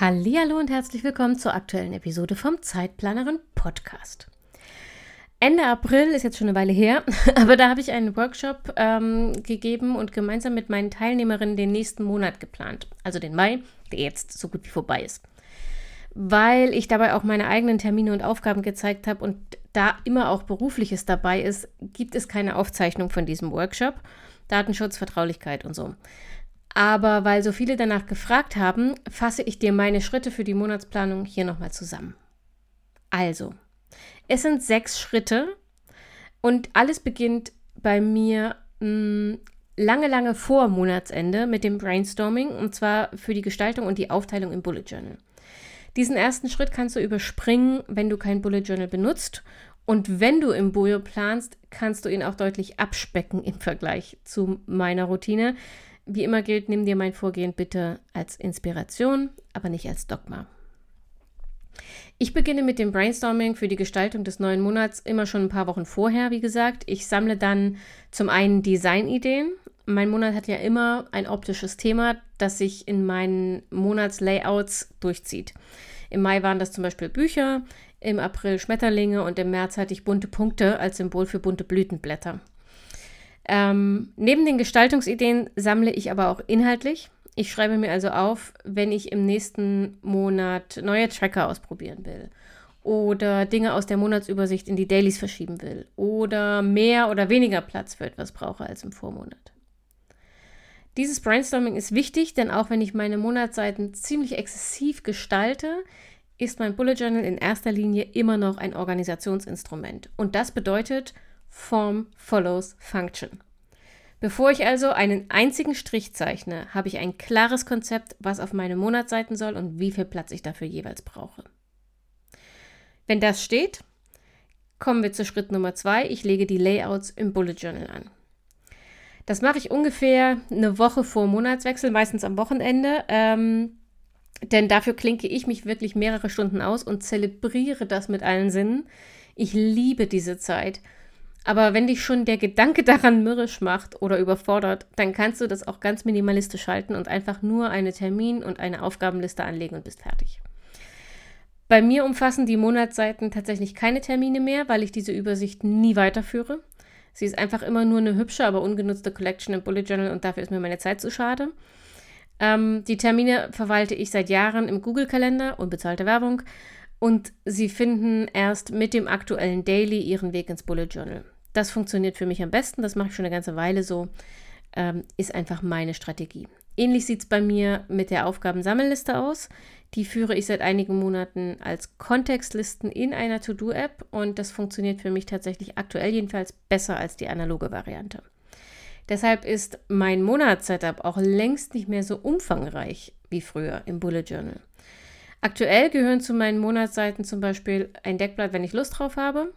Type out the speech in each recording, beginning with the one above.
Hallo und herzlich willkommen zur aktuellen Episode vom Zeitplanerin Podcast. Ende April ist jetzt schon eine Weile her, aber da habe ich einen Workshop ähm, gegeben und gemeinsam mit meinen Teilnehmerinnen den nächsten Monat geplant, also den Mai, der jetzt so gut wie vorbei ist. Weil ich dabei auch meine eigenen Termine und Aufgaben gezeigt habe und da immer auch berufliches dabei ist, gibt es keine Aufzeichnung von diesem Workshop. Datenschutz, Vertraulichkeit und so. Aber weil so viele danach gefragt haben, fasse ich dir meine Schritte für die Monatsplanung hier nochmal zusammen. Also, es sind sechs Schritte und alles beginnt bei mir mh, hm, lange, lange vor Monatsende mit dem Brainstorming und zwar für die Gestaltung und die Aufteilung im Bullet Journal. Diesen ersten Schritt kannst du überspringen, wenn du kein Bullet Journal benutzt und wenn du im Bojo planst, kannst du ihn auch deutlich abspecken im Vergleich zu meiner Routine. Wie immer gilt, nimm dir mein Vorgehen bitte als Inspiration, aber nicht als Dogma. Ich beginne mit dem Brainstorming für die Gestaltung des neuen Monats immer schon ein paar Wochen vorher, wie gesagt. Ich sammle dann zum einen Designideen. Mein Monat hat ja immer ein optisches Thema, das sich in meinen Monatslayouts durchzieht. Im Mai waren das zum Beispiel Bücher, im April Schmetterlinge und im März hatte ich bunte Punkte als Symbol für bunte Blütenblätter. Ähm, neben den Gestaltungsideen sammle ich aber auch inhaltlich. Ich schreibe mir also auf, wenn ich im nächsten Monat neue Tracker ausprobieren will oder Dinge aus der Monatsübersicht in die Dailies verschieben will oder mehr oder weniger Platz für etwas brauche als im Vormonat. Dieses Brainstorming ist wichtig, denn auch wenn ich meine Monatsseiten ziemlich exzessiv gestalte, ist mein Bullet Journal in erster Linie immer noch ein Organisationsinstrument. Und das bedeutet, Form follows Function. Bevor ich also einen einzigen Strich zeichne, habe ich ein klares Konzept, was auf meine Monatsseiten soll und wie viel Platz ich dafür jeweils brauche. Wenn das steht, kommen wir zu Schritt Nummer zwei. Ich lege die Layouts im Bullet Journal an. Das mache ich ungefähr eine Woche vor Monatswechsel, meistens am Wochenende. Ähm, denn dafür klinke ich mich wirklich mehrere Stunden aus und zelebriere das mit allen Sinnen. Ich liebe diese Zeit aber wenn dich schon der Gedanke daran mürrisch macht oder überfordert, dann kannst du das auch ganz minimalistisch halten und einfach nur eine Termin- und eine Aufgabenliste anlegen und bist fertig. Bei mir umfassen die Monatsseiten tatsächlich keine Termine mehr, weil ich diese Übersicht nie weiterführe. Sie ist einfach immer nur eine hübsche, aber ungenutzte Collection im Bullet Journal und dafür ist mir meine Zeit zu schade. Ähm, die Termine verwalte ich seit Jahren im Google-Kalender, unbezahlte Werbung, und sie finden erst mit dem aktuellen Daily ihren Weg ins Bullet Journal. Das funktioniert für mich am besten, das mache ich schon eine ganze Weile so, ähm, ist einfach meine Strategie. Ähnlich sieht es bei mir mit der Aufgabensammelliste aus. Die führe ich seit einigen Monaten als Kontextlisten in einer To-Do-App und das funktioniert für mich tatsächlich aktuell jedenfalls besser als die analoge Variante. Deshalb ist mein Monatssetup auch längst nicht mehr so umfangreich wie früher im Bullet Journal. Aktuell gehören zu meinen Monatsseiten zum Beispiel ein Deckblatt, wenn ich Lust drauf habe,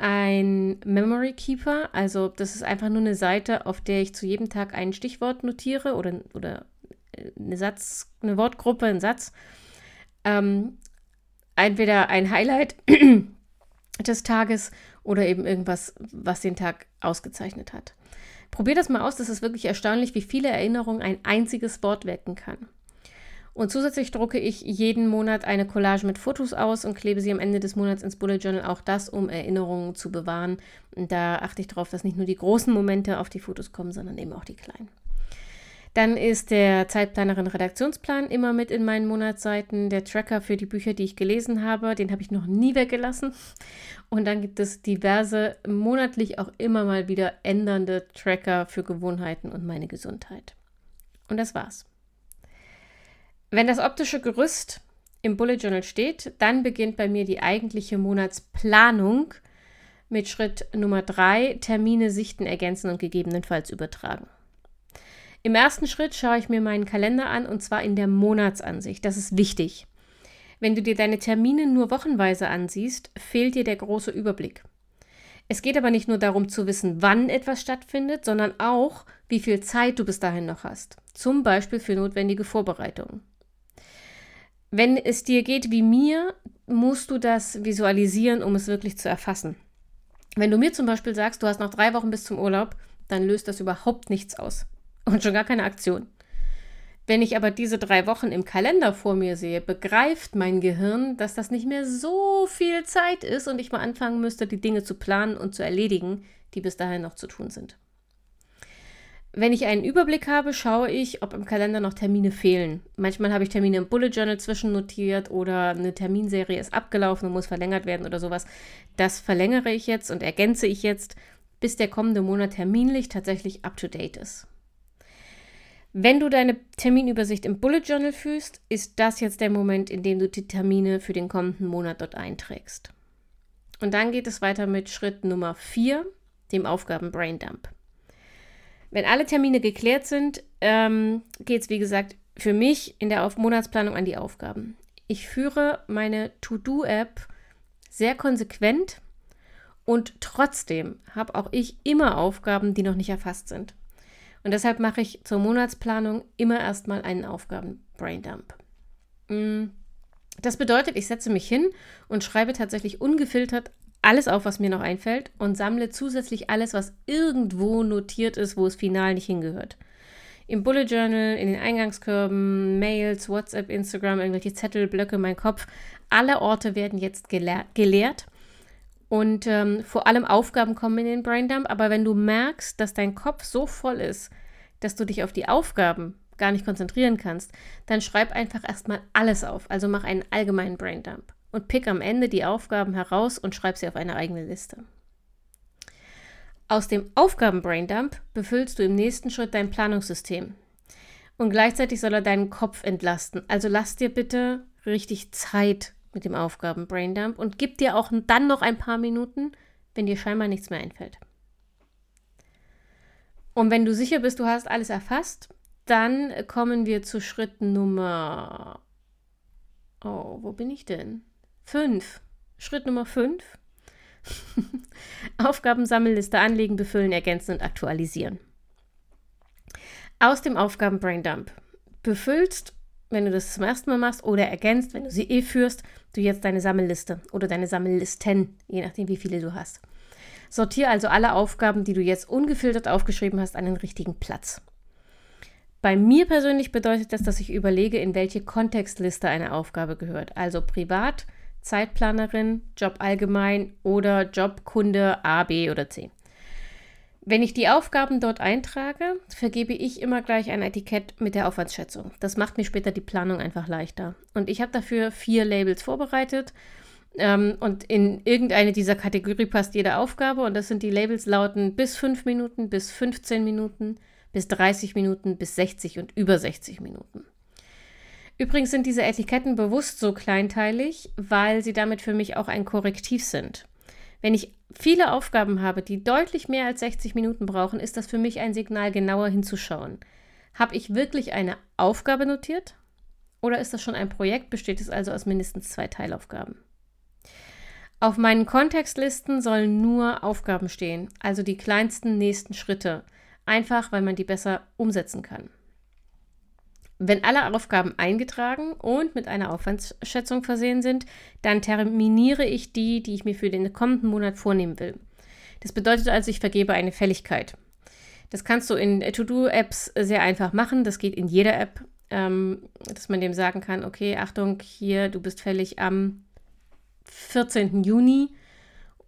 ein Memory Keeper. Also das ist einfach nur eine Seite, auf der ich zu jedem Tag ein Stichwort notiere oder, oder äh, eine Satz, eine Wortgruppe, einen Satz. Ähm, entweder ein Highlight des Tages oder eben irgendwas, was den Tag ausgezeichnet hat. Probier das mal aus, das ist wirklich erstaunlich, wie viele Erinnerungen ein einziges Wort wecken kann. Und zusätzlich drucke ich jeden Monat eine Collage mit Fotos aus und klebe sie am Ende des Monats ins Bullet Journal. Auch das, um Erinnerungen zu bewahren. Und da achte ich darauf, dass nicht nur die großen Momente auf die Fotos kommen, sondern eben auch die kleinen. Dann ist der Zeitplanerin Redaktionsplan immer mit in meinen Monatsseiten. Der Tracker für die Bücher, die ich gelesen habe, den habe ich noch nie weggelassen. Und dann gibt es diverse monatlich auch immer mal wieder ändernde Tracker für Gewohnheiten und meine Gesundheit. Und das war's. Wenn das optische Gerüst im Bullet Journal steht, dann beginnt bei mir die eigentliche Monatsplanung mit Schritt Nummer drei: Termine sichten, ergänzen und gegebenenfalls übertragen. Im ersten Schritt schaue ich mir meinen Kalender an und zwar in der Monatsansicht. Das ist wichtig. Wenn du dir deine Termine nur wochenweise ansiehst, fehlt dir der große Überblick. Es geht aber nicht nur darum zu wissen, wann etwas stattfindet, sondern auch, wie viel Zeit du bis dahin noch hast. Zum Beispiel für notwendige Vorbereitungen. Wenn es dir geht wie mir, musst du das visualisieren, um es wirklich zu erfassen. Wenn du mir zum Beispiel sagst, du hast noch drei Wochen bis zum Urlaub, dann löst das überhaupt nichts aus. Und schon gar keine Aktion. Wenn ich aber diese drei Wochen im Kalender vor mir sehe, begreift mein Gehirn, dass das nicht mehr so viel Zeit ist und ich mal anfangen müsste, die Dinge zu planen und zu erledigen, die bis dahin noch zu tun sind. Wenn ich einen Überblick habe, schaue ich, ob im Kalender noch Termine fehlen. Manchmal habe ich Termine im Bullet Journal zwischennotiert oder eine Terminserie ist abgelaufen und muss verlängert werden oder sowas. Das verlängere ich jetzt und ergänze ich jetzt, bis der kommende Monat terminlich tatsächlich up-to-date ist. Wenn du deine Terminübersicht im Bullet Journal führst, ist das jetzt der Moment, in dem du die Termine für den kommenden Monat dort einträgst. Und dann geht es weiter mit Schritt Nummer 4, dem Aufgaben Braindump. Wenn alle Termine geklärt sind, ähm, geht es, wie gesagt, für mich in der Auf Monatsplanung an die Aufgaben. Ich führe meine To-Do-App sehr konsequent und trotzdem habe auch ich immer Aufgaben, die noch nicht erfasst sind. Und deshalb mache ich zur Monatsplanung immer erstmal einen Aufgaben-Braindump. Mm, das bedeutet, ich setze mich hin und schreibe tatsächlich ungefiltert alles auf, was mir noch einfällt und sammle zusätzlich alles, was irgendwo notiert ist, wo es final nicht hingehört. Im Bullet Journal, in den Eingangskörben, Mails, WhatsApp, Instagram, irgendwelche Zettel, Blöcke, mein Kopf. Alle Orte werden jetzt geleer geleert und ähm, vor allem Aufgaben kommen in den Braindump. Aber wenn du merkst, dass dein Kopf so voll ist, dass du dich auf die Aufgaben gar nicht konzentrieren kannst, dann schreib einfach erstmal alles auf. Also mach einen allgemeinen Braindump und pick am Ende die Aufgaben heraus und schreib sie auf eine eigene Liste. Aus dem Aufgaben-Braindump befüllst du im nächsten Schritt dein Planungssystem. Und gleichzeitig soll er deinen Kopf entlasten. Also lass dir bitte richtig Zeit mit dem Aufgaben-Braindump und gib dir auch dann noch ein paar Minuten, wenn dir scheinbar nichts mehr einfällt. Und wenn du sicher bist, du hast alles erfasst, dann kommen wir zu Schritt Nummer. Oh, wo bin ich denn? 5. Schritt Nummer 5. Aufgabensammelliste anlegen, befüllen, ergänzen und aktualisieren. Aus dem Aufgaben Braindump. Befüllst, wenn du das zum ersten Mal machst oder ergänzt, wenn du sie eh führst, du jetzt deine Sammelliste oder deine Sammellisten, je nachdem wie viele du hast. Sortiere also alle Aufgaben, die du jetzt ungefiltert aufgeschrieben hast, an den richtigen Platz. Bei mir persönlich bedeutet das, dass ich überlege, in welche Kontextliste eine Aufgabe gehört. Also privat, Zeitplanerin, Job allgemein oder Jobkunde A, B oder C. Wenn ich die Aufgaben dort eintrage, vergebe ich immer gleich ein Etikett mit der Aufwandsschätzung. Das macht mir später die Planung einfach leichter. Und ich habe dafür vier Labels vorbereitet. Ähm, und in irgendeine dieser Kategorie passt jede Aufgabe. Und das sind die Labels lauten bis 5 Minuten, bis 15 Minuten, bis 30 Minuten, bis 60 und über 60 Minuten. Übrigens sind diese Etiketten bewusst so kleinteilig, weil sie damit für mich auch ein Korrektiv sind. Wenn ich viele Aufgaben habe, die deutlich mehr als 60 Minuten brauchen, ist das für mich ein Signal, genauer hinzuschauen. Habe ich wirklich eine Aufgabe notiert? Oder ist das schon ein Projekt? Besteht es also aus mindestens zwei Teilaufgaben? Auf meinen Kontextlisten sollen nur Aufgaben stehen, also die kleinsten nächsten Schritte, einfach weil man die besser umsetzen kann. Wenn alle Aufgaben eingetragen und mit einer Aufwandsschätzung versehen sind, dann terminiere ich die, die ich mir für den kommenden Monat vornehmen will. Das bedeutet also, ich vergebe eine Fälligkeit. Das kannst du in To-Do-Apps sehr einfach machen. Das geht in jeder App, ähm, dass man dem sagen kann, okay, Achtung, hier, du bist fällig am 14. Juni.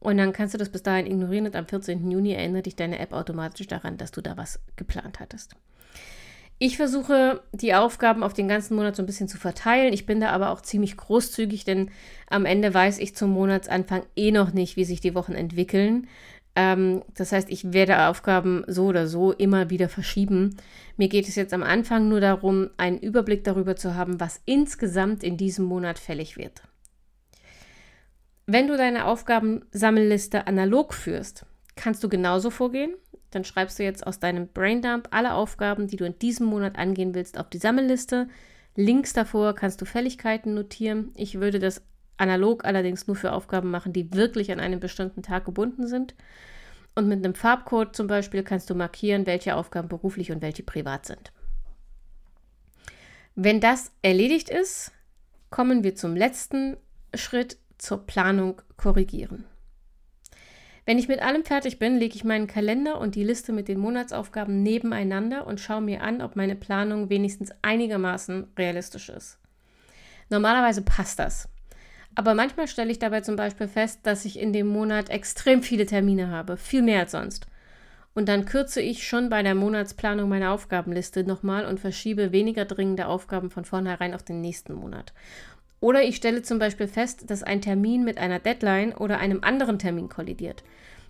Und dann kannst du das bis dahin ignorieren und am 14. Juni erinnert dich deine App automatisch daran, dass du da was geplant hattest. Ich versuche, die Aufgaben auf den ganzen Monat so ein bisschen zu verteilen. Ich bin da aber auch ziemlich großzügig, denn am Ende weiß ich zum Monatsanfang eh noch nicht, wie sich die Wochen entwickeln. Ähm, das heißt, ich werde Aufgaben so oder so immer wieder verschieben. Mir geht es jetzt am Anfang nur darum, einen Überblick darüber zu haben, was insgesamt in diesem Monat fällig wird. Wenn du deine Aufgabensammelliste analog führst, kannst du genauso vorgehen dann schreibst du jetzt aus deinem Braindump alle Aufgaben, die du in diesem Monat angehen willst, auf die Sammelliste, Links davor kannst du Fälligkeiten notieren. Ich würde das analog allerdings nur für Aufgaben machen, die wirklich an einen bestimmten Tag gebunden sind. Und mit einem Farbcode zum Beispiel kannst du markieren, welche Aufgaben beruflich und welche privat sind. Wenn das erledigt ist, kommen wir zum letzten Schritt zur Planung korrigieren. Wenn ich mit allem fertig bin, lege ich meinen Kalender und die Liste mit den Monatsaufgaben nebeneinander und schaue mir an, ob meine Planung wenigstens einigermaßen realistisch ist. Normalerweise passt das. Aber manchmal stelle ich dabei zum Beispiel fest, dass ich in dem Monat extrem viele Termine habe, viel mehr als sonst. Und dann kürze ich schon bei der Monatsplanung meine Aufgabenliste nochmal und verschiebe weniger dringende Aufgaben von vornherein auf den nächsten Monat. Oder ich stelle zum Beispiel fest, dass ein Termin mit einer Deadline oder einem anderen Termin kollidiert.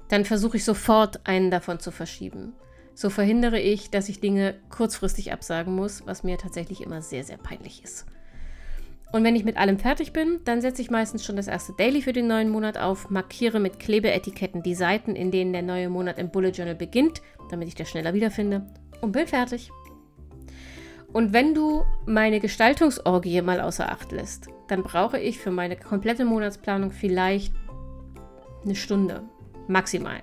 Dann versuche ich sofort einen davon zu verschieben. So verhindere ich, dass ich Dinge kurzfristig absagen muss, was mir tatsächlich immer sehr, sehr peinlich ist. Und wenn ich mit allem fertig bin, dann setze ich meistens schon das erste Daily für den neuen Monat auf, markiere mit Klebeetiketten die Seiten, in denen der neue Monat im Bullet Journal beginnt, damit ich das schneller wiederfinde und bin fertig. Und wenn du meine Gestaltungsorgie mal außer Acht lässt, dann brauche ich für meine komplette Monatsplanung vielleicht eine Stunde, maximal.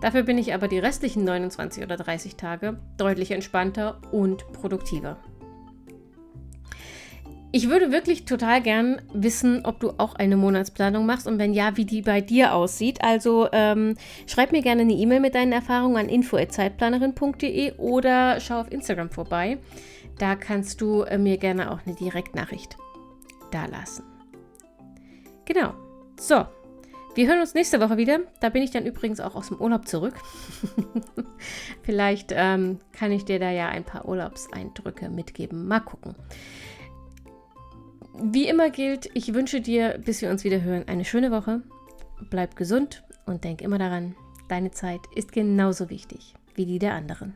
Dafür bin ich aber die restlichen 29 oder 30 Tage deutlich entspannter und produktiver. Ich würde wirklich total gern wissen, ob du auch eine Monatsplanung machst und wenn ja, wie die bei dir aussieht. Also ähm, schreib mir gerne eine E-Mail mit deinen Erfahrungen an info@zeitplanerin.de oder schau auf Instagram vorbei. Da kannst du äh, mir gerne auch eine Direktnachricht dalassen. Genau. So, wir hören uns nächste Woche wieder. Da bin ich dann übrigens auch aus dem Urlaub zurück. Vielleicht ähm, kann ich dir da ja ein paar Urlaubseindrücke mitgeben. Mal gucken. Wie immer gilt, ich wünsche dir, bis wir uns wieder hören, eine schöne Woche. Bleib gesund und denk immer daran, deine Zeit ist genauso wichtig wie die der anderen.